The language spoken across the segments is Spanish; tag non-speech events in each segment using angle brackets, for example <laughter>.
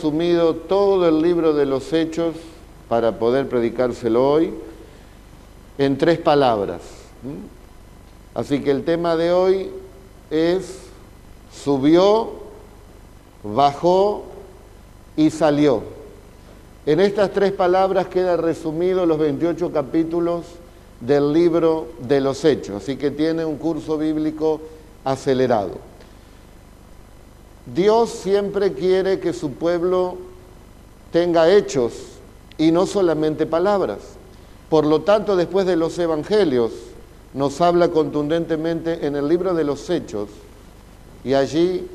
resumido todo el libro de los hechos para poder predicárselo hoy en tres palabras. Así que el tema de hoy es subió, bajó y salió. En estas tres palabras queda resumido los 28 capítulos del libro de los hechos, así que tiene un curso bíblico acelerado. Dios siempre quiere que su pueblo tenga hechos y no solamente palabras. Por lo tanto, después de los evangelios, nos habla contundentemente en el libro de los hechos y allí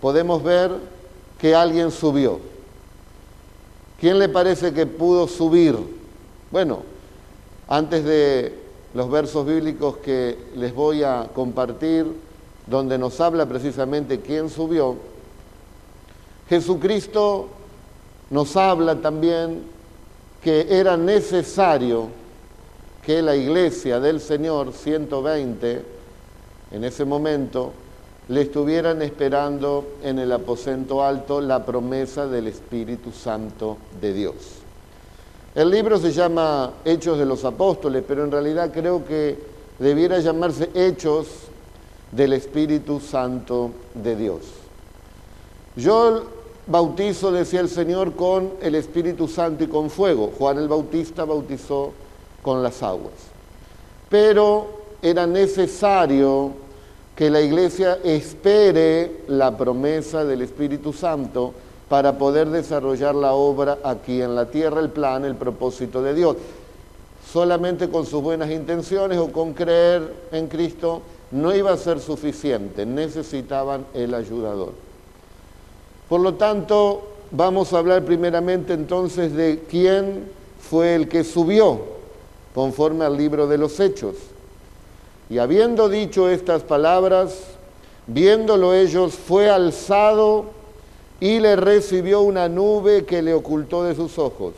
podemos ver que alguien subió. ¿Quién le parece que pudo subir? Bueno, antes de los versos bíblicos que les voy a compartir, donde nos habla precisamente quién subió, Jesucristo nos habla también que era necesario que la iglesia del Señor 120, en ese momento, le estuvieran esperando en el aposento alto la promesa del Espíritu Santo de Dios. El libro se llama Hechos de los Apóstoles, pero en realidad creo que debiera llamarse Hechos del Espíritu Santo de Dios. Yo bautizo, decía el Señor, con el Espíritu Santo y con fuego. Juan el Bautista bautizó con las aguas. Pero era necesario que la iglesia espere la promesa del Espíritu Santo para poder desarrollar la obra aquí en la tierra, el plan, el propósito de Dios. Solamente con sus buenas intenciones o con creer en Cristo no iba a ser suficiente, necesitaban el ayudador. Por lo tanto, vamos a hablar primeramente entonces de quién fue el que subió, conforme al libro de los Hechos. Y habiendo dicho estas palabras, viéndolo ellos, fue alzado y le recibió una nube que le ocultó de sus ojos.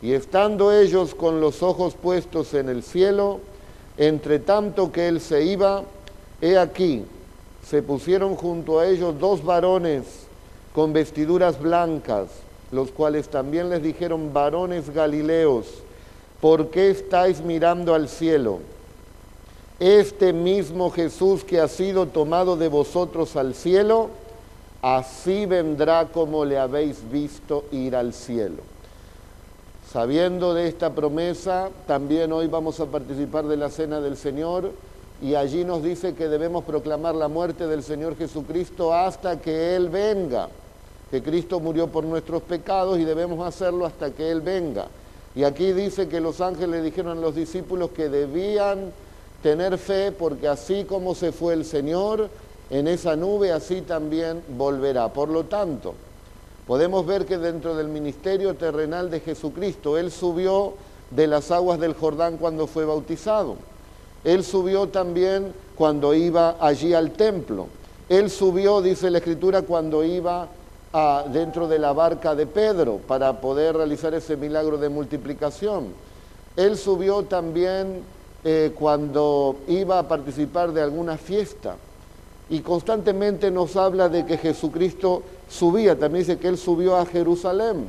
Y estando ellos con los ojos puestos en el cielo, entre tanto que él se iba, he aquí, se pusieron junto a ellos dos varones con vestiduras blancas, los cuales también les dijeron, varones galileos, ¿por qué estáis mirando al cielo? Este mismo Jesús que ha sido tomado de vosotros al cielo, así vendrá como le habéis visto ir al cielo. Sabiendo de esta promesa, también hoy vamos a participar de la cena del Señor y allí nos dice que debemos proclamar la muerte del Señor Jesucristo hasta que Él venga que Cristo murió por nuestros pecados y debemos hacerlo hasta que Él venga. Y aquí dice que los ángeles dijeron a los discípulos que debían tener fe porque así como se fue el Señor en esa nube, así también volverá. Por lo tanto, podemos ver que dentro del ministerio terrenal de Jesucristo, Él subió de las aguas del Jordán cuando fue bautizado. Él subió también cuando iba allí al templo. Él subió, dice la Escritura, cuando iba dentro de la barca de Pedro para poder realizar ese milagro de multiplicación. Él subió también eh, cuando iba a participar de alguna fiesta y constantemente nos habla de que Jesucristo subía, también dice que él subió a Jerusalén.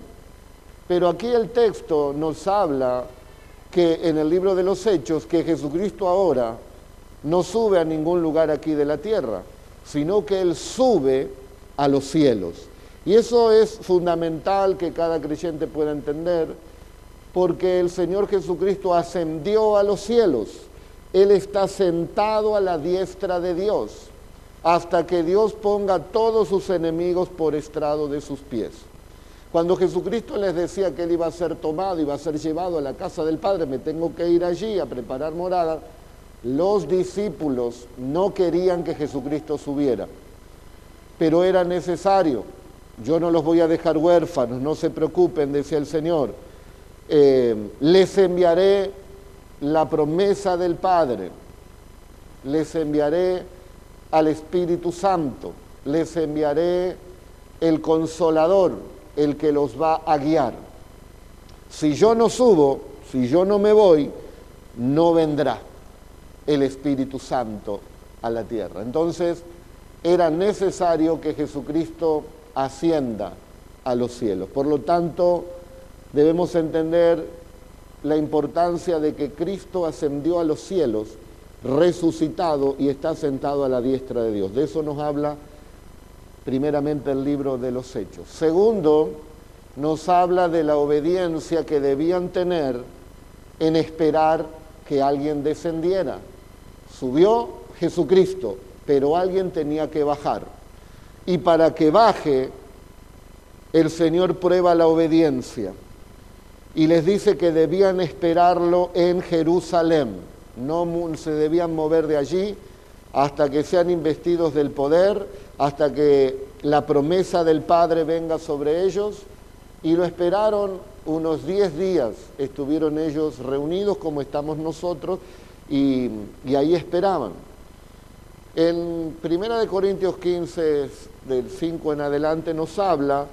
Pero aquí el texto nos habla que en el libro de los Hechos, que Jesucristo ahora no sube a ningún lugar aquí de la tierra, sino que Él sube a los cielos. Y eso es fundamental que cada creyente pueda entender, porque el Señor Jesucristo ascendió a los cielos. Él está sentado a la diestra de Dios, hasta que Dios ponga todos sus enemigos por estrado de sus pies. Cuando Jesucristo les decía que Él iba a ser tomado, iba a ser llevado a la casa del Padre, me tengo que ir allí a preparar morada, los discípulos no querían que Jesucristo subiera, pero era necesario yo no los voy a dejar huérfanos, no se preocupen, decía el Señor. Eh, les enviaré la promesa del Padre, les enviaré al Espíritu Santo, les enviaré el consolador, el que los va a guiar. Si yo no subo, si yo no me voy, no vendrá el Espíritu Santo a la tierra. Entonces era necesario que Jesucristo ascienda a los cielos. Por lo tanto, debemos entender la importancia de que Cristo ascendió a los cielos, resucitado y está sentado a la diestra de Dios. De eso nos habla primeramente el libro de los Hechos. Segundo, nos habla de la obediencia que debían tener en esperar que alguien descendiera. Subió Jesucristo, pero alguien tenía que bajar. Y para que baje, el Señor prueba la obediencia. Y les dice que debían esperarlo en Jerusalén, no se debían mover de allí hasta que sean investidos del poder, hasta que la promesa del Padre venga sobre ellos, y lo esperaron unos diez días, estuvieron ellos reunidos como estamos nosotros, y, y ahí esperaban. En 1 Corintios 15, del 5 en adelante, nos habla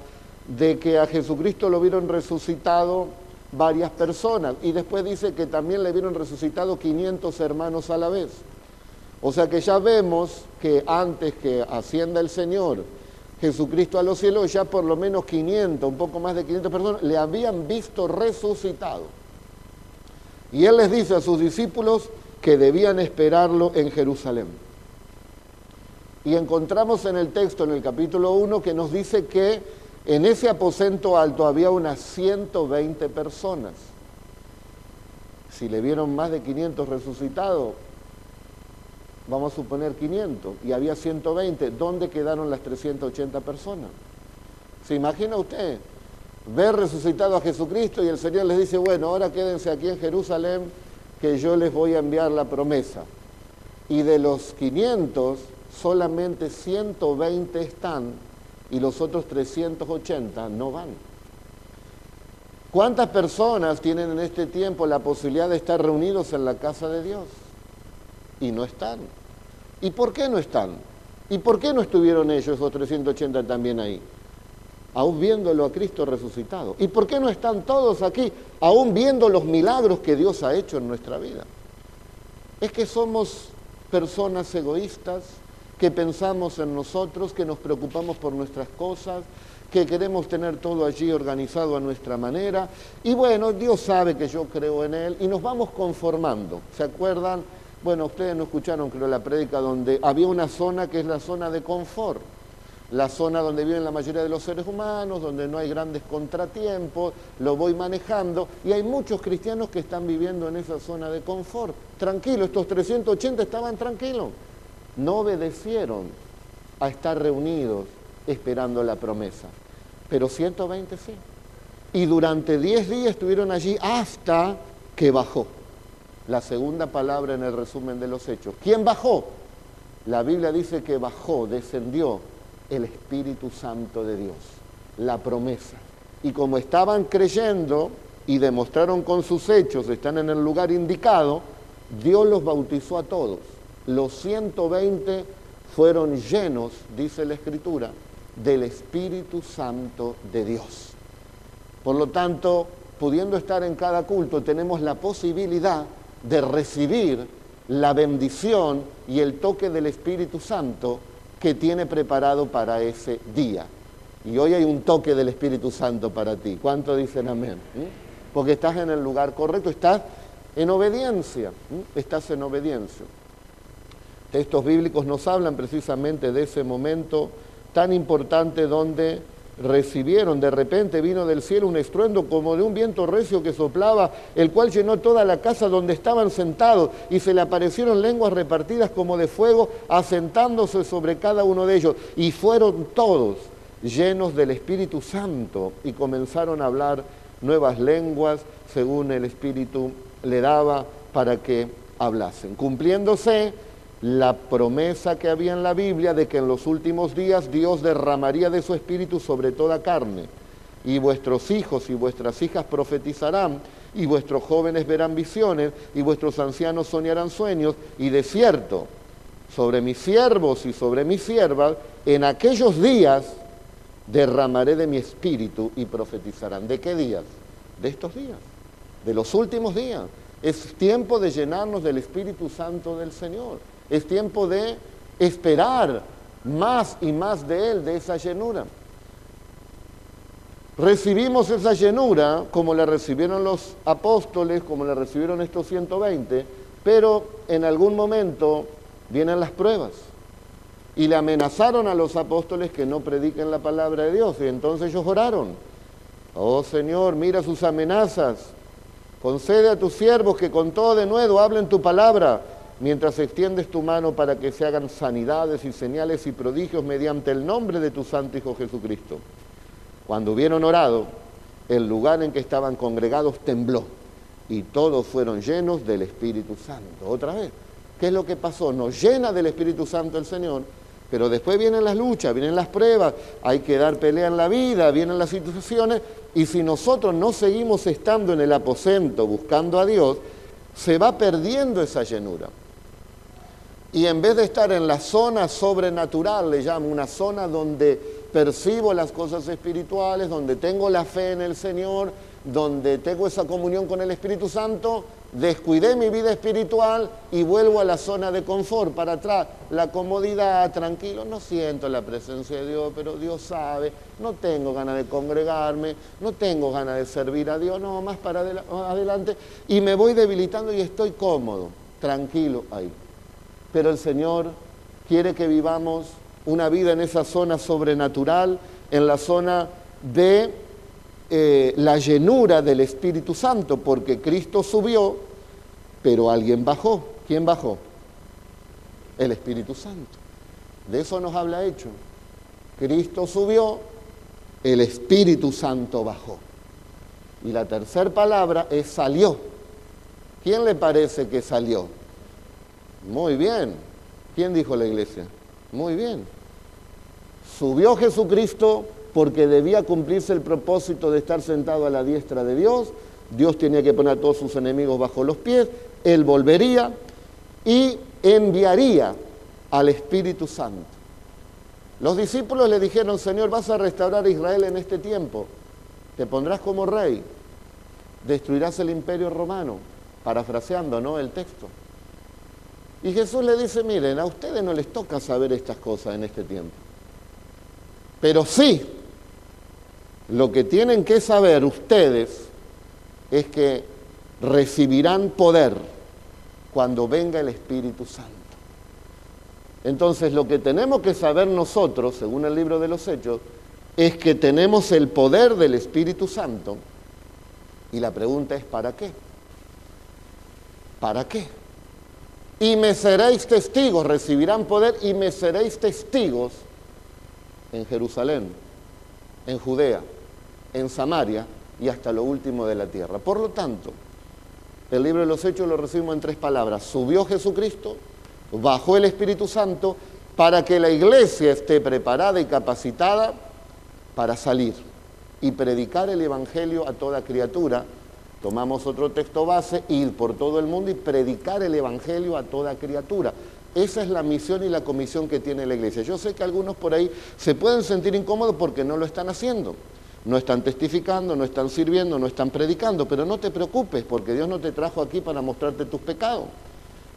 de que a Jesucristo lo vieron resucitado varias personas y después dice que también le vieron resucitado 500 hermanos a la vez. O sea que ya vemos que antes que ascienda el Señor Jesucristo a los cielos, ya por lo menos 500, un poco más de 500 personas, le habían visto resucitado. Y él les dice a sus discípulos que debían esperarlo en Jerusalén. Y encontramos en el texto, en el capítulo 1, que nos dice que en ese aposento alto había unas 120 personas. Si le vieron más de 500 resucitados, vamos a suponer 500, y había 120, ¿dónde quedaron las 380 personas? ¿Se imagina usted ver resucitado a Jesucristo y el Señor les dice, bueno, ahora quédense aquí en Jerusalén que yo les voy a enviar la promesa? Y de los 500, solamente 120 están y los otros 380 no van. ¿Cuántas personas tienen en este tiempo la posibilidad de estar reunidos en la casa de Dios? Y no están. ¿Y por qué no están? ¿Y por qué no estuvieron ellos, los 380 también ahí? Aún viéndolo a Cristo resucitado. ¿Y por qué no están todos aquí, aún viendo los milagros que Dios ha hecho en nuestra vida? Es que somos personas egoístas, que pensamos en nosotros, que nos preocupamos por nuestras cosas, que queremos tener todo allí organizado a nuestra manera. Y bueno, Dios sabe que yo creo en Él y nos vamos conformando. ¿Se acuerdan? Bueno, ustedes no escucharon, creo, la prédica donde había una zona que es la zona de confort, la zona donde viven la mayoría de los seres humanos, donde no hay grandes contratiempos, lo voy manejando, y hay muchos cristianos que están viviendo en esa zona de confort. Tranquilo, estos 380 estaban tranquilos no obedecieron a estar reunidos esperando la promesa, pero 120 sí. Y durante 10 días estuvieron allí hasta que bajó. La segunda palabra en el resumen de los hechos. ¿Quién bajó? La Biblia dice que bajó, descendió el Espíritu Santo de Dios, la promesa. Y como estaban creyendo y demostraron con sus hechos, están en el lugar indicado, Dios los bautizó a todos los 120 fueron llenos, dice la Escritura, del Espíritu Santo de Dios. Por lo tanto, pudiendo estar en cada culto, tenemos la posibilidad de recibir la bendición y el toque del Espíritu Santo que tiene preparado para ese día. Y hoy hay un toque del Espíritu Santo para ti. ¿Cuánto dicen amén? ¿Mm? Porque estás en el lugar correcto, estás en obediencia, ¿Mm? estás en obediencia. Textos bíblicos nos hablan precisamente de ese momento tan importante donde recibieron, de repente vino del cielo un estruendo como de un viento recio que soplaba, el cual llenó toda la casa donde estaban sentados y se le aparecieron lenguas repartidas como de fuego, asentándose sobre cada uno de ellos. Y fueron todos llenos del Espíritu Santo y comenzaron a hablar nuevas lenguas según el Espíritu le daba para que hablasen. Cumpliéndose la promesa que había en la Biblia de que en los últimos días Dios derramaría de su espíritu sobre toda carne, y vuestros hijos y vuestras hijas profetizarán, y vuestros jóvenes verán visiones, y vuestros ancianos soñarán sueños, y de cierto, sobre mis siervos y sobre mis siervas, en aquellos días derramaré de mi espíritu y profetizarán. ¿De qué días? De estos días, de los últimos días. Es tiempo de llenarnos del Espíritu Santo del Señor. Es tiempo de esperar más y más de Él, de esa llenura. recibimos esa llenura como la recibieron los apóstoles, como la recibieron estos 120, pero en algún momento vienen las pruebas. Y le amenazaron a los apóstoles que no prediquen la palabra de Dios. Y entonces ellos oraron. Oh Señor, mira sus amenazas. Concede a tus siervos que con todo de nuevo hablen tu palabra, mientras extiendes tu mano para que se hagan sanidades y señales y prodigios mediante el nombre de tu Santo Hijo Jesucristo. Cuando hubieron orado, el lugar en que estaban congregados tembló y todos fueron llenos del Espíritu Santo. Otra vez, ¿qué es lo que pasó? Nos llena del Espíritu Santo el Señor, pero después vienen las luchas, vienen las pruebas, hay que dar pelea en la vida, vienen las situaciones, y si nosotros no seguimos estando en el aposento buscando a Dios, se va perdiendo esa llenura. Y en vez de estar en la zona sobrenatural, le llamo una zona donde percibo las cosas espirituales, donde tengo la fe en el Señor, donde tengo esa comunión con el Espíritu Santo, descuidé mi vida espiritual y vuelvo a la zona de confort, para atrás, la comodidad, tranquilo, no siento la presencia de Dios, pero Dios sabe, no tengo ganas de congregarme, no tengo ganas de servir a Dios, no, más para adelante, y me voy debilitando y estoy cómodo, tranquilo ahí. Pero el Señor quiere que vivamos una vida en esa zona sobrenatural, en la zona de eh, la llenura del Espíritu Santo, porque Cristo subió, pero alguien bajó. ¿Quién bajó? El Espíritu Santo. De eso nos habla hecho. Cristo subió, el Espíritu Santo bajó. Y la tercera palabra es salió. ¿Quién le parece que salió? Muy bien. ¿Quién dijo la iglesia? Muy bien. Subió Jesucristo, porque debía cumplirse el propósito de estar sentado a la diestra de Dios, Dios tenía que poner a todos sus enemigos bajo los pies, Él volvería y enviaría al Espíritu Santo. Los discípulos le dijeron, Señor, vas a restaurar a Israel en este tiempo, te pondrás como rey, destruirás el imperio romano, parafraseando, ¿no? El texto. Y Jesús le dice, miren, a ustedes no les toca saber estas cosas en este tiempo. Pero sí, lo que tienen que saber ustedes es que recibirán poder cuando venga el Espíritu Santo. Entonces lo que tenemos que saber nosotros, según el libro de los Hechos, es que tenemos el poder del Espíritu Santo. Y la pregunta es, ¿para qué? ¿Para qué? Y me seréis testigos, recibirán poder y me seréis testigos en Jerusalén, en Judea, en Samaria y hasta lo último de la tierra. Por lo tanto, el libro de los Hechos lo recibimos en tres palabras. Subió Jesucristo, bajó el Espíritu Santo para que la iglesia esté preparada y capacitada para salir y predicar el Evangelio a toda criatura. Tomamos otro texto base, ir por todo el mundo y predicar el Evangelio a toda criatura. Esa es la misión y la comisión que tiene la iglesia. Yo sé que algunos por ahí se pueden sentir incómodos porque no lo están haciendo no están testificando, no están sirviendo, no están predicando, pero no te preocupes porque Dios no te trajo aquí para mostrarte tus pecados,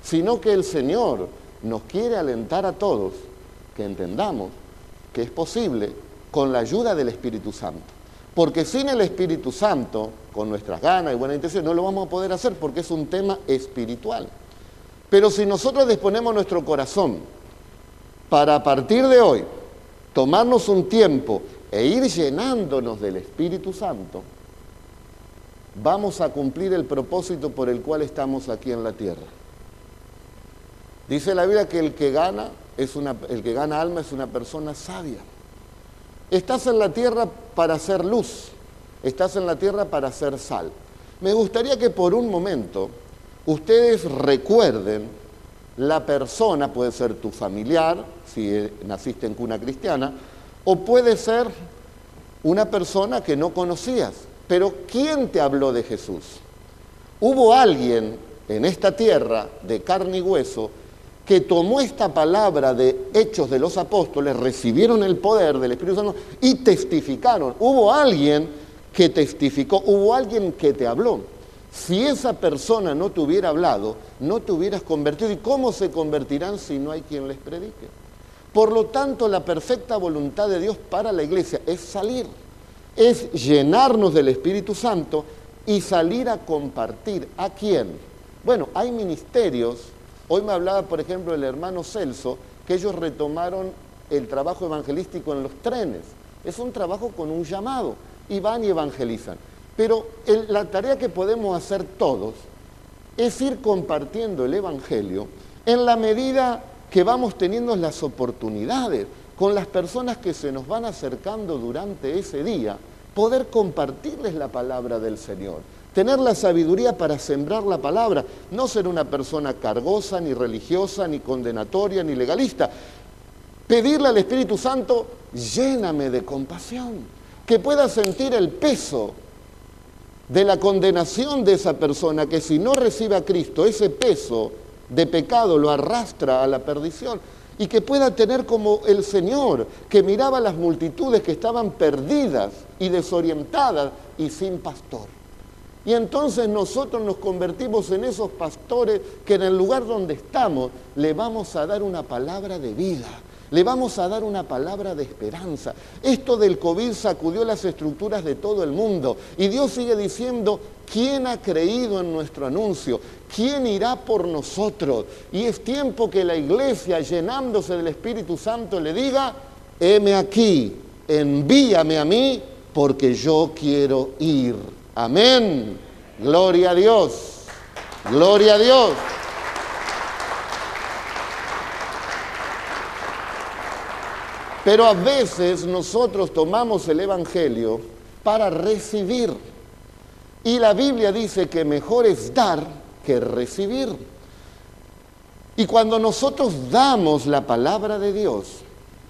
sino que el Señor nos quiere alentar a todos que entendamos que es posible con la ayuda del Espíritu Santo. Porque sin el Espíritu Santo, con nuestras ganas y buena intención, no lo vamos a poder hacer porque es un tema espiritual. Pero si nosotros disponemos nuestro corazón para a partir de hoy tomarnos un tiempo e ir llenándonos del Espíritu Santo, vamos a cumplir el propósito por el cual estamos aquí en la tierra. Dice la Biblia que el que gana el que gana alma es una persona sabia. Estás en la tierra para hacer luz, estás en la tierra para hacer sal. Me gustaría que por un momento ustedes recuerden la persona, puede ser tu familiar, si naciste en cuna cristiana, o puede ser una persona que no conocías. Pero ¿quién te habló de Jesús? Hubo alguien en esta tierra de carne y hueso que tomó esta palabra de hechos de los apóstoles, recibieron el poder del Espíritu Santo y testificaron. Hubo alguien que testificó, hubo alguien que te habló. Si esa persona no te hubiera hablado, no te hubieras convertido. ¿Y cómo se convertirán si no hay quien les predique? Por lo tanto, la perfecta voluntad de Dios para la iglesia es salir. es llenarnos del Espíritu Santo y salir a compartir. ¿A quién? Bueno, hay ministerios. Hoy me hablaba, por ejemplo, el hermano Celso, que ellos retomaron el trabajo evangelístico en los trenes. Es un trabajo con un llamado y van y evangelizan. Pero la tarea que podemos hacer todos es ir compartiendo el Evangelio en la medida que vamos teniendo las oportunidades con las personas que se nos van acercando durante ese día, poder compartirles la palabra del Señor, tener la sabiduría para sembrar la palabra, no ser una persona cargosa, ni religiosa, ni condenatoria, ni legalista. Pedirle al Espíritu Santo, lléname de compasión, que pueda sentir el peso de la condenación de esa persona, que si no recibe a Cristo, ese peso de pecado lo arrastra a la perdición y que pueda tener como el Señor, que miraba las multitudes que estaban perdidas y desorientadas y sin pastor. Y entonces nosotros nos convertimos en esos pastores que en el lugar donde estamos le vamos a dar una palabra de vida, le vamos a dar una palabra de esperanza. Esto del COVID sacudió las estructuras de todo el mundo y Dios sigue diciendo, ¿quién ha creído en nuestro anuncio? ¿Quién irá por nosotros? Y es tiempo que la iglesia, llenándose del Espíritu Santo, le diga, heme aquí, envíame a mí, porque yo quiero ir. Amén. Gloria a Dios. Gloria a Dios. Pero a veces nosotros tomamos el Evangelio para recibir. Y la Biblia dice que mejor es dar que recibir. Y cuando nosotros damos la palabra de Dios,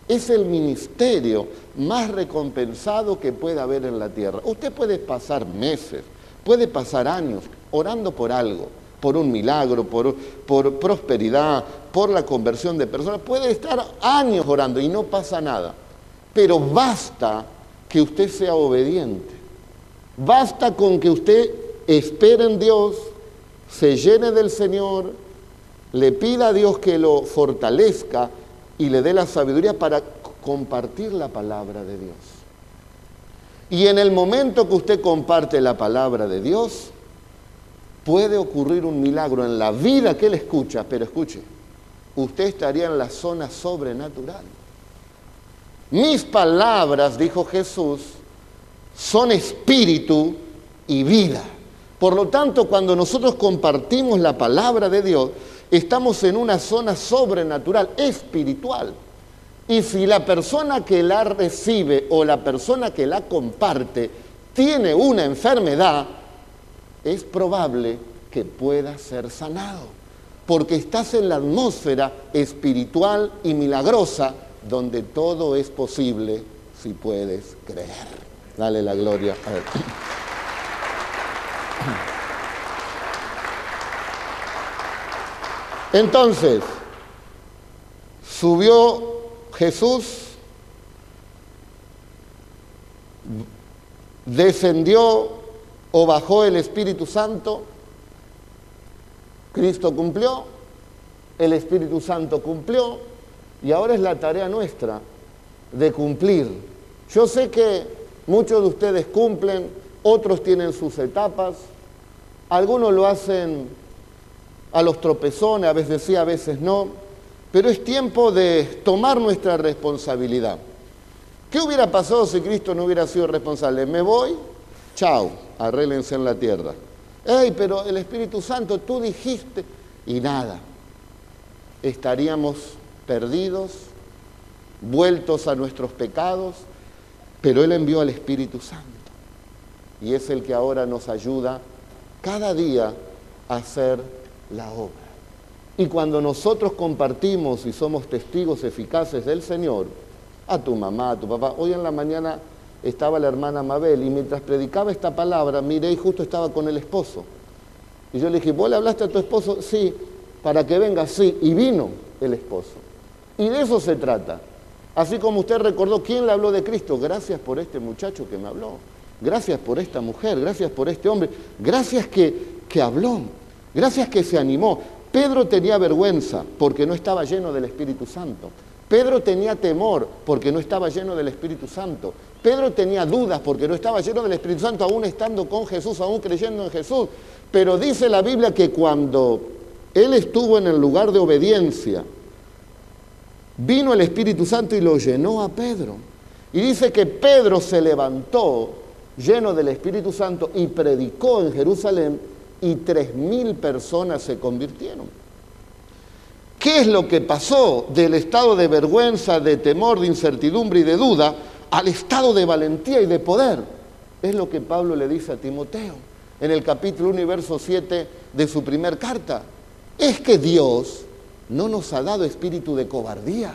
es el ministerio más recompensado que pueda haber en la tierra. Usted puede pasar meses, puede pasar años orando por algo, por un milagro, por, por prosperidad, por la conversión de personas. Puede estar años orando y no pasa nada. Pero basta que usted sea obediente. Basta con que usted espere en Dios, se llene del Señor, le pida a Dios que lo fortalezca y le dé la sabiduría para compartir la palabra de Dios. Y en el momento que usted comparte la palabra de Dios, puede ocurrir un milagro en la vida que él escucha, pero escuche, usted estaría en la zona sobrenatural. Mis palabras, dijo Jesús, son espíritu y vida. Por lo tanto, cuando nosotros compartimos la palabra de Dios, estamos en una zona sobrenatural, espiritual. Y si la persona que la recibe o la persona que la comparte tiene una enfermedad, es probable que pueda ser sanado porque estás en la atmósfera espiritual y milagrosa donde todo es posible si puedes creer. Dale la gloria a él. Entonces, subió Jesús, descendió o bajó el Espíritu Santo, Cristo cumplió, el Espíritu Santo cumplió y ahora es la tarea nuestra de cumplir. Yo sé que muchos de ustedes cumplen, otros tienen sus etapas, algunos lo hacen a los tropezones, a veces sí, a veces no, pero es tiempo de tomar nuestra responsabilidad. ¿Qué hubiera pasado si Cristo no hubiera sido responsable? Me voy, chao, arréglense en la tierra. ¡Ey, pero el Espíritu Santo, tú dijiste! Y nada, estaríamos perdidos, vueltos a nuestros pecados, pero Él envió al Espíritu Santo. Y es el que ahora nos ayuda cada día a hacer la obra. Y cuando nosotros compartimos y somos testigos eficaces del Señor, a tu mamá, a tu papá, hoy en la mañana estaba la hermana Mabel y mientras predicaba esta palabra, miré y justo estaba con el esposo. Y yo le dije, ¿vos le hablaste a tu esposo? Sí, para que venga, sí. Y vino el esposo. Y de eso se trata. Así como usted recordó, ¿quién le habló de Cristo? Gracias por este muchacho que me habló. Gracias por esta mujer, gracias por este hombre. Gracias que, que habló. Gracias que se animó. Pedro tenía vergüenza porque no estaba lleno del Espíritu Santo. Pedro tenía temor porque no estaba lleno del Espíritu Santo. Pedro tenía dudas porque no estaba lleno del Espíritu Santo, aún estando con Jesús, aún creyendo en Jesús. Pero dice la Biblia que cuando él estuvo en el lugar de obediencia, vino el Espíritu Santo y lo llenó a Pedro. Y dice que Pedro se levantó lleno del Espíritu Santo y predicó en Jerusalén y tres mil personas se convirtieron. ¿Qué es lo que pasó del estado de vergüenza, de temor, de incertidumbre y de duda al estado de valentía y de poder? Es lo que Pablo le dice a Timoteo en el capítulo 1 y verso 7 de su primer carta. Es que Dios no nos ha dado espíritu de cobardía,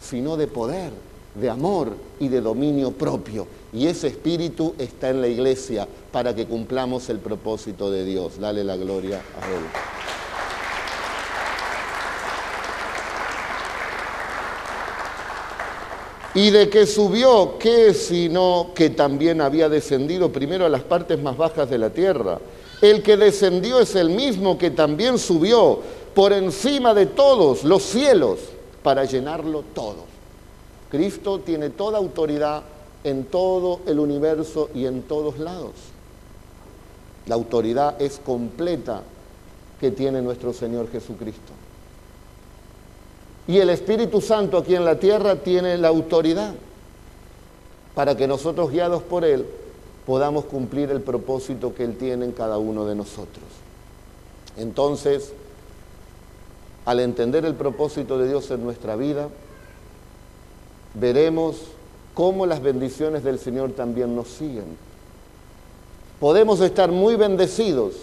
sino de poder, de amor y de dominio propio. Y ese espíritu está en la iglesia para que cumplamos el propósito de Dios. Dale la gloria a Él. Y de que subió, ¿qué sino que también había descendido primero a las partes más bajas de la tierra? El que descendió es el mismo que también subió por encima de todos los cielos para llenarlo todo. Cristo tiene toda autoridad en todo el universo y en todos lados. La autoridad es completa que tiene nuestro Señor Jesucristo. Y el Espíritu Santo aquí en la tierra tiene la autoridad para que nosotros, guiados por Él, podamos cumplir el propósito que Él tiene en cada uno de nosotros. Entonces, al entender el propósito de Dios en nuestra vida, veremos cómo las bendiciones del Señor también nos siguen. Podemos estar muy bendecidos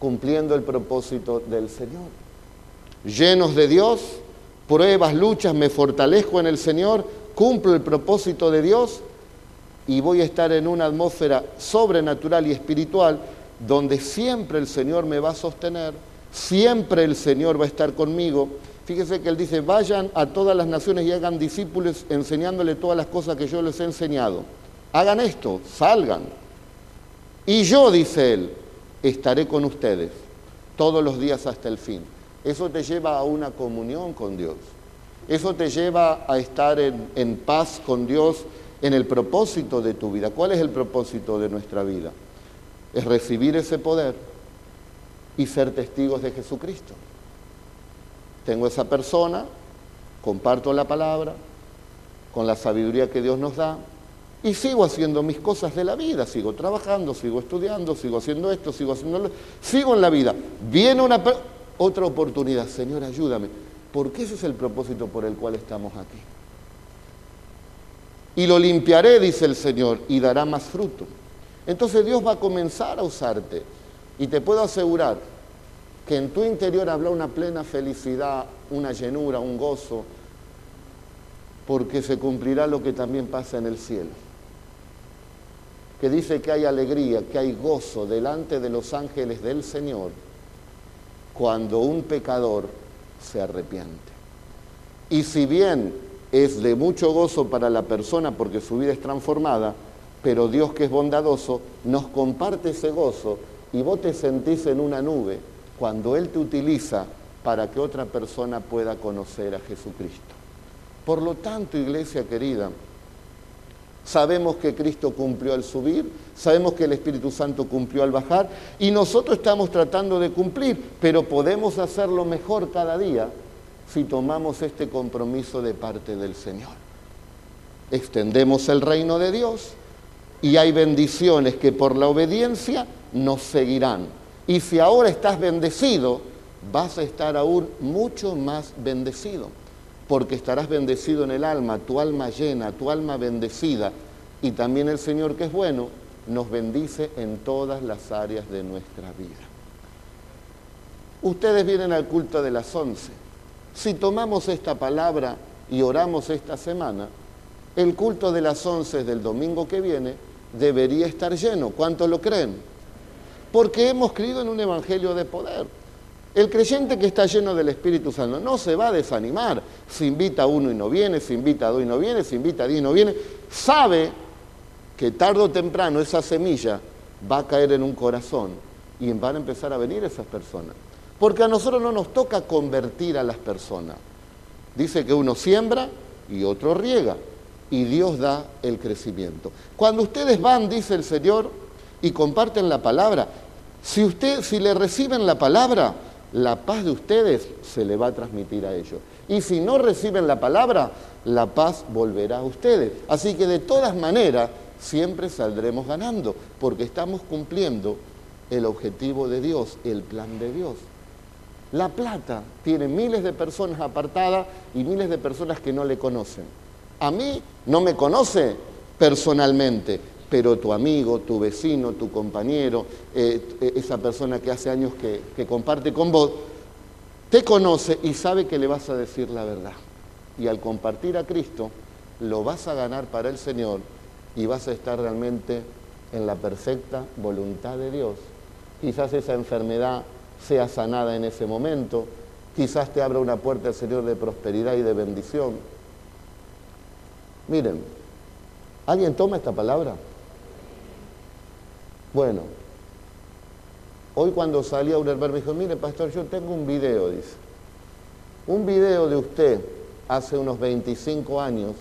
cumpliendo el propósito del Señor. Llenos de Dios, pruebas, luchas, me fortalezco en el Señor, cumplo el propósito de Dios y voy a estar en una atmósfera sobrenatural y espiritual donde siempre el Señor me va a sostener, siempre el Señor va a estar conmigo Fíjese que él dice, vayan a todas las naciones y hagan discípulos enseñándole todas las cosas que yo les he enseñado. Hagan esto, salgan. Y yo, dice él, estaré con ustedes todos los días hasta el fin. Eso te lleva a una comunión con Dios. Eso te lleva a estar en, en paz con Dios en el propósito de tu vida. ¿Cuál es el propósito de nuestra vida? Es recibir ese poder y ser testigos de Jesucristo. Tengo esa persona, comparto la palabra con la sabiduría que Dios nos da y sigo haciendo mis cosas de la vida, sigo trabajando, sigo estudiando, sigo haciendo esto, sigo haciendo lo... sigo en la vida. Viene una otra oportunidad, Señor, ayúdame, porque ese es el propósito por el cual estamos aquí. Y lo limpiaré, dice el Señor, y dará más fruto. Entonces Dios va a comenzar a usarte. Y te puedo asegurar que en tu interior habla una plena felicidad, una llenura, un gozo, porque se cumplirá lo que también pasa en el cielo. Que dice que hay alegría, que hay gozo delante de los ángeles del Señor cuando un pecador se arrepiente. Y si bien es de mucho gozo para la persona porque su vida es transformada, pero Dios que es bondadoso nos comparte ese gozo y vos te sentís en una nube cuando Él te utiliza para que otra persona pueda conocer a Jesucristo. Por lo tanto, iglesia querida, sabemos que Cristo cumplió al subir, sabemos que el Espíritu Santo cumplió al bajar y nosotros estamos tratando de cumplir, pero podemos hacerlo mejor cada día si tomamos este compromiso de parte del Señor. Extendemos el reino de Dios y hay bendiciones que por la obediencia nos seguirán y si ahora estás bendecido, vas a estar aún mucho más bendecido, porque estarás bendecido en el alma, tu alma llena, tu alma bendecida. Y también el Señor que es bueno, nos bendice en todas las áreas de nuestra vida. Ustedes vienen al culto de las once. Si tomamos esta palabra y oramos esta semana, el culto de las once del domingo que viene debería estar lleno. ¿Cuántos lo creen? Porque hemos creído en un evangelio de poder. El creyente que está lleno del Espíritu Santo no se va a desanimar. Se invita a uno y no viene, se invita a dos y no viene, se invita a diez y no viene. Sabe que tarde o temprano esa semilla va a caer en un corazón y van a empezar a venir esas personas. Porque a nosotros no nos toca convertir a las personas. Dice que uno siembra y otro riega y Dios da el crecimiento. Cuando ustedes van, dice el Señor, y comparten la palabra, si, usted, si le reciben la palabra, la paz de ustedes se le va a transmitir a ellos. Y si no reciben la palabra, la paz volverá a ustedes. Así que de todas maneras, siempre saldremos ganando, porque estamos cumpliendo el objetivo de Dios, el plan de Dios. La Plata tiene miles de personas apartadas y miles de personas que no le conocen. A mí no me conoce personalmente, pero tu amigo, tu vecino, tu compañero, eh, eh, esa persona que hace años que, que comparte con vos, te conoce y sabe que le vas a decir la verdad. Y al compartir a Cristo, lo vas a ganar para el Señor y vas a estar realmente en la perfecta voluntad de Dios. Quizás esa enfermedad sea sanada en ese momento, quizás te abra una puerta al Señor de prosperidad y de bendición. Miren, ¿alguien toma esta palabra? Bueno, hoy cuando salí a un hermano me dijo, mire pastor, yo tengo un video, dice, un video de usted hace unos 25 años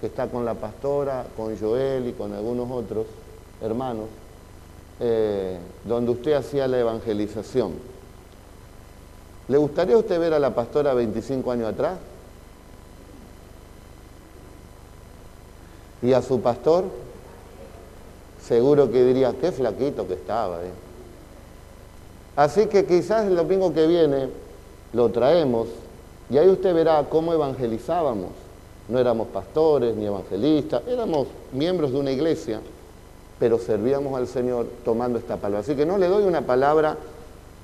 que está con la pastora, con Joel y con algunos otros hermanos, eh, donde usted hacía la evangelización. ¿Le gustaría a usted ver a la pastora 25 años atrás? ¿Y a su pastor? Seguro que diría, qué flaquito que estaba. ¿eh? Así que quizás el domingo que viene lo traemos y ahí usted verá cómo evangelizábamos. No éramos pastores ni evangelistas, éramos miembros de una iglesia pero servíamos al Señor tomando esta palabra. Así que no le doy una palabra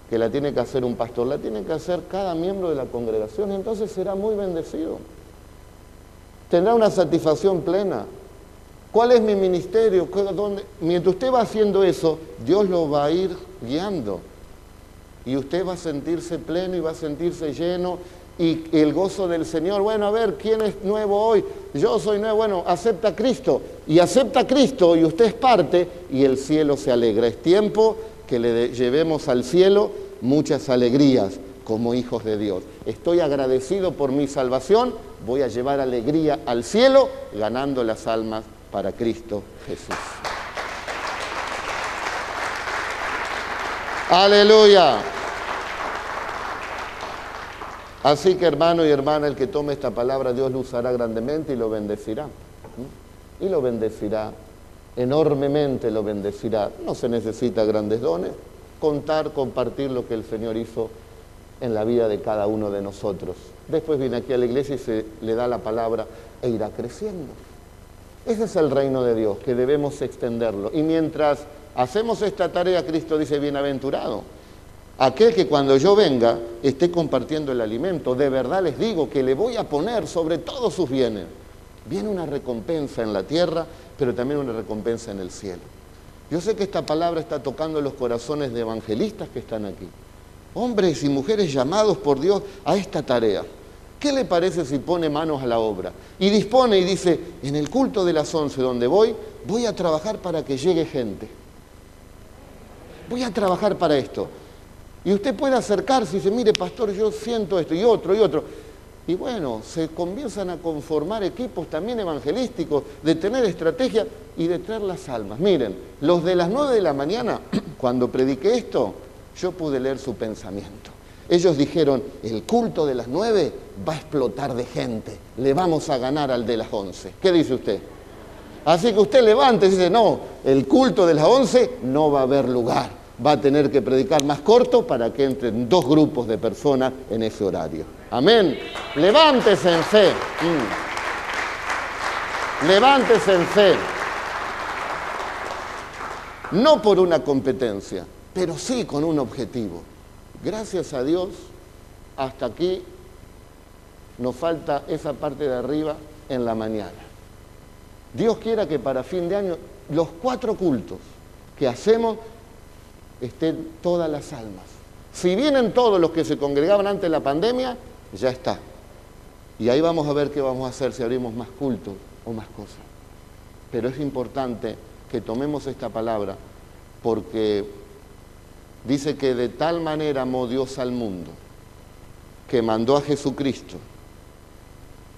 que la tiene que hacer un pastor, la tiene que hacer cada miembro de la congregación y entonces será muy bendecido. Tendrá una satisfacción plena. ¿Cuál es mi ministerio? Mientras usted va haciendo eso, Dios lo va a ir guiando. Y usted va a sentirse pleno y va a sentirse lleno y el gozo del Señor. Bueno, a ver, ¿quién es nuevo hoy? Yo soy nuevo. Bueno, acepta a Cristo. Y acepta a Cristo y usted es parte y el cielo se alegra. Es tiempo que le llevemos al cielo muchas alegrías como hijos de Dios. Estoy agradecido por mi salvación. Voy a llevar alegría al cielo ganando las almas para Cristo Jesús. Aleluya. Así que hermano y hermana, el que tome esta palabra, Dios lo usará grandemente y lo bendecirá. Y lo bendecirá, enormemente lo bendecirá. No se necesita grandes dones, contar, compartir lo que el Señor hizo en la vida de cada uno de nosotros. Después viene aquí a la iglesia y se le da la palabra e irá creciendo. Ese es el reino de Dios, que debemos extenderlo. Y mientras hacemos esta tarea, Cristo dice, bienaventurado aquel que cuando yo venga esté compartiendo el alimento. De verdad les digo que le voy a poner sobre todos sus bienes. Viene una recompensa en la tierra, pero también una recompensa en el cielo. Yo sé que esta palabra está tocando los corazones de evangelistas que están aquí. Hombres y mujeres llamados por Dios a esta tarea. ¿Qué le parece si pone manos a la obra? Y dispone y dice, en el culto de las once donde voy, voy a trabajar para que llegue gente. Voy a trabajar para esto. Y usted puede acercarse y dice, mire, pastor, yo siento esto, y otro, y otro. Y bueno, se comienzan a conformar equipos también evangelísticos, de tener estrategia y de traer las almas. Miren, los de las nueve de la mañana, <clears throat> cuando prediqué esto, yo pude leer su pensamiento. Ellos dijeron, el culto de las nueve va a explotar de gente, le vamos a ganar al de las once. ¿Qué dice usted? Así que usted levante y dice, no, el culto de las once no va a haber lugar va a tener que predicar más corto para que entren dos grupos de personas en ese horario. Amén. Levántese en. Mm. Levántese en fe. No por una competencia, pero sí con un objetivo. Gracias a Dios, hasta aquí nos falta esa parte de arriba en la mañana. Dios quiera que para fin de año los cuatro cultos que hacemos estén todas las almas. Si vienen todos los que se congregaban antes de la pandemia, ya está. Y ahí vamos a ver qué vamos a hacer si abrimos más cultos o más cosas. Pero es importante que tomemos esta palabra porque dice que de tal manera amó Dios al mundo que mandó a Jesucristo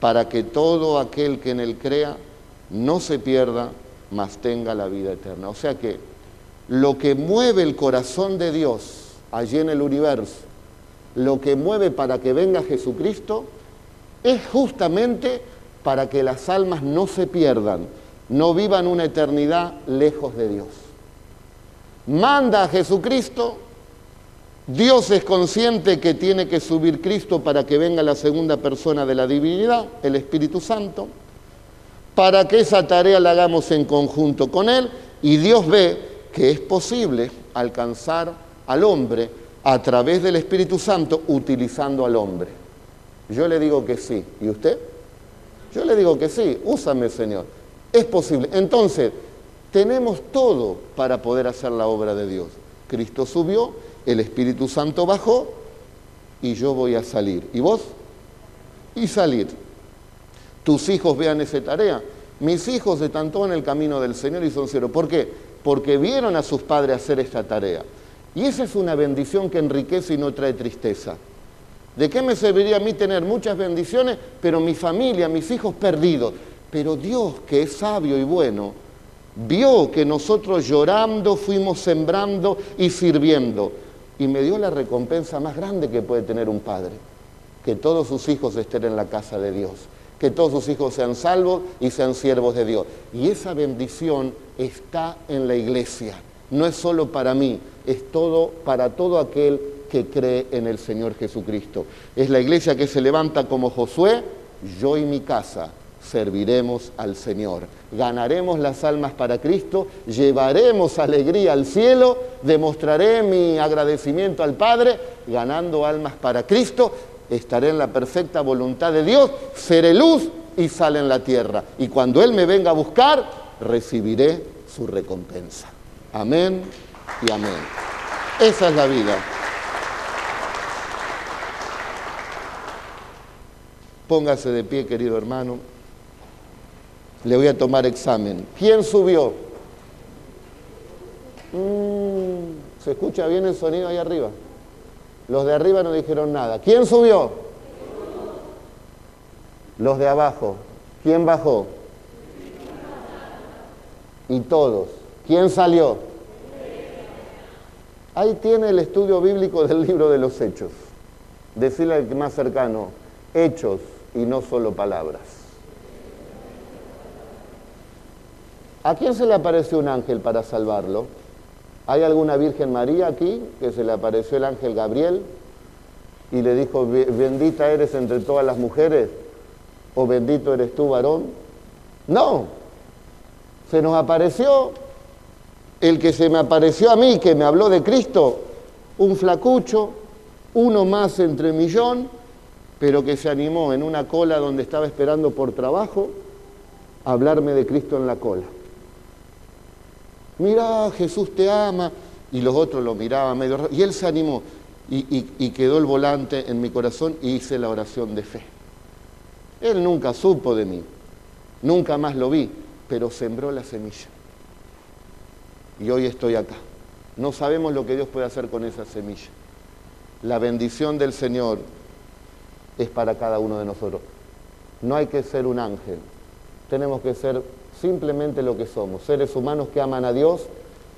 para que todo aquel que en él crea no se pierda, mas tenga la vida eterna. O sea que lo que mueve el corazón de Dios allí en el universo, lo que mueve para que venga Jesucristo, es justamente para que las almas no se pierdan, no vivan una eternidad lejos de Dios. Manda a Jesucristo, Dios es consciente que tiene que subir Cristo para que venga la segunda persona de la divinidad, el Espíritu Santo, para que esa tarea la hagamos en conjunto con Él y Dios ve que es posible alcanzar al hombre a través del Espíritu Santo utilizando al hombre. Yo le digo que sí. ¿Y usted? Yo le digo que sí. Úsame, Señor. Es posible. Entonces, tenemos todo para poder hacer la obra de Dios. Cristo subió, el Espíritu Santo bajó y yo voy a salir. ¿Y vos? Y salir. Tus hijos vean esa tarea. Mis hijos están todos en el camino del Señor y son cero. ¿Por qué? Porque vieron a sus padres hacer esta tarea. Y esa es una bendición que enriquece y no trae tristeza. ¿De qué me serviría a mí tener muchas bendiciones, pero mi familia, mis hijos perdidos? Pero Dios, que es sabio y bueno, vio que nosotros llorando fuimos sembrando y sirviendo. Y me dio la recompensa más grande que puede tener un padre, que todos sus hijos estén en la casa de Dios, que todos sus hijos sean salvos y sean siervos de Dios. Y esa bendición está en la iglesia no es solo para mí, es todo para todo aquel que cree en el Señor Jesucristo. Es la iglesia que se levanta como Josué, yo y mi casa serviremos al Señor. Ganaremos las almas para Cristo, llevaremos alegría al cielo, demostraré mi agradecimiento al Padre, ganando almas para Cristo, estaré en la perfecta voluntad de Dios, seré luz y sale en la tierra. Y cuando Él me venga a buscar, recibiré su recompensa. Amén y amén. Esa es la vida. Póngase de pie, querido hermano. Le voy a tomar examen. ¿Quién subió? Mm, ¿Se escucha bien el sonido ahí arriba? Los de arriba no dijeron nada. ¿Quién subió? Los de abajo. ¿Quién bajó? Y todos. ¿Quién salió? Ahí tiene el estudio bíblico del libro de los hechos. Decirle al más cercano, hechos y no solo palabras. ¿A quién se le apareció un ángel para salvarlo? ¿Hay alguna Virgen María aquí que se le apareció el ángel Gabriel y le dijo, bendita eres entre todas las mujeres o bendito eres tú varón? No, se nos apareció el que se me apareció a mí, que me habló de Cristo, un flacucho, uno más entre millón, pero que se animó en una cola donde estaba esperando por trabajo a hablarme de Cristo en la cola. Mira, Jesús te ama. Y los otros lo miraban medio raro. Y él se animó y, y quedó el volante en mi corazón y hice la oración de fe. Él nunca supo de mí, nunca más lo vi, pero sembró la semilla y hoy estoy acá. No sabemos lo que Dios puede hacer con esa semilla. La bendición del Señor es para cada uno de nosotros. No hay que ser un ángel, tenemos que ser simplemente lo que somos, seres humanos que aman a Dios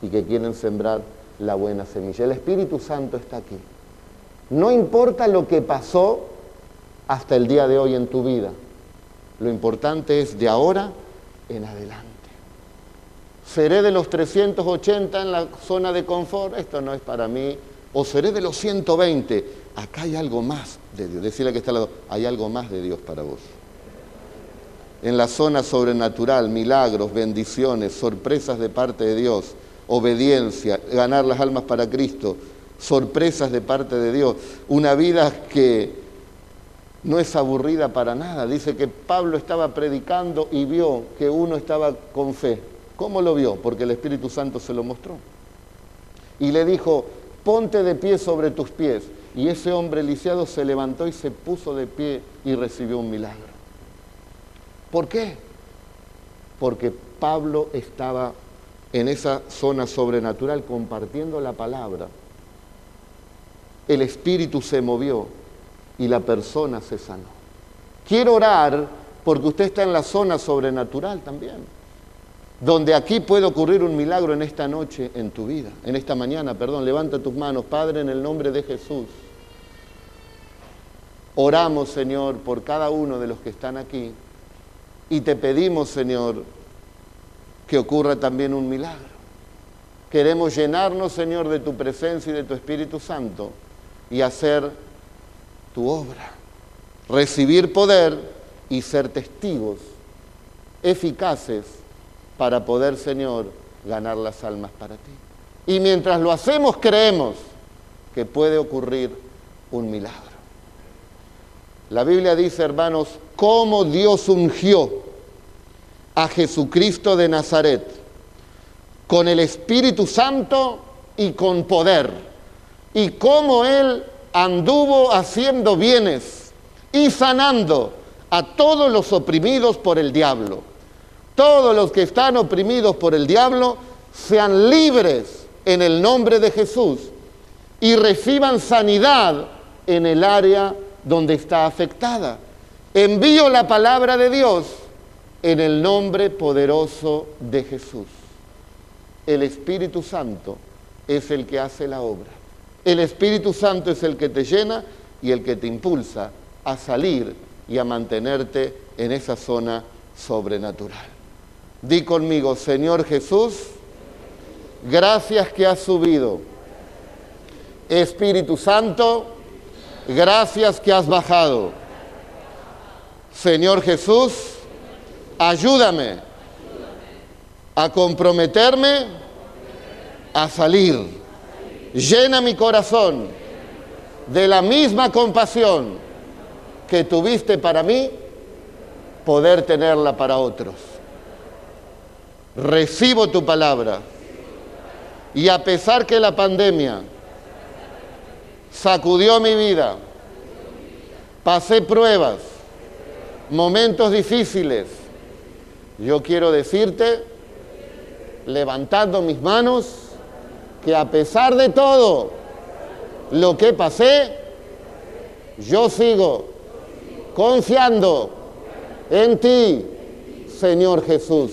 y que quieren sembrar la buena semilla. El Espíritu Santo está aquí. No importa lo que pasó hasta el día de hoy en tu vida, lo importante es de ahora en adelante seré de los 380 en la zona de confort, esto no es para mí, o seré de los 120, acá hay algo más de Dios, decirle que está al lado, hay algo más de Dios para vos. En la zona sobrenatural, milagros, bendiciones, sorpresas de parte de Dios, obediencia, ganar las almas para Cristo, sorpresas de parte de Dios, una vida que no es aburrida para nada. Dice que Pablo estaba predicando y vio que uno estaba con fe, ¿Cómo lo vio? Porque el Espíritu Santo se lo mostró. Y le dijo, ponte de pie sobre tus pies. Y ese hombre lisiado se levantó y se puso de pie y recibió un milagro. ¿Por qué? Porque Pablo estaba en esa zona sobrenatural compartiendo la palabra. El espíritu se movió y la persona se sanó. Quiero orar porque usted está en la zona sobrenatural también, donde aquí puede ocurrir un milagro en esta noche, en tu vida, en esta mañana, perdón. Levanta tus manos, Padre, en el nombre de Jesús. Oramos, Señor, por cada uno de los que están aquí y te pedimos, Señor, que ocurra también un milagro. Queremos llenarnos, Señor, de tu presencia y de tu Espíritu Santo y hacer tu obra. Recibir poder y ser testigos eficaces para poder, Señor, ganar las almas para ti. Y mientras lo hacemos, creemos que puede ocurrir un milagro. La Biblia dice, hermanos, cómo Dios ungió a Jesucristo de Nazaret con el Espíritu Santo y con poder, y cómo Él anduvo haciendo bienes y sanando a todos los oprimidos por el diablo. Todos los que están oprimidos por el diablo sean libres en el nombre de Jesús y reciban sanidad en el área donde está afectada. Envío la palabra de Dios en el nombre poderoso de Jesús. El Espíritu Santo es el que hace la obra. El Espíritu Santo es el que te llena y el que te impulsa a salir y a mantenerte en esa zona sobrenatural. Di conmigo, Señor Jesús, gracias que has subido. Espíritu Santo, Gracias que has bajado. Señor Jesús, ayúdame a comprometerme a salir. Llena mi corazón de la misma compasión que tuviste para mí, poder tenerla para otros. Recibo tu palabra y a pesar que la pandemia sacudió mi vida. Pasé pruebas, momentos difíciles. Yo quiero decirte, levantando mis manos, que a pesar de todo lo que pasé, yo sigo confiando en ti, Señor Jesús.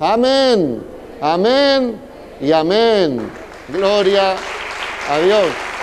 Amén, amén y amén. Gloria a Dios.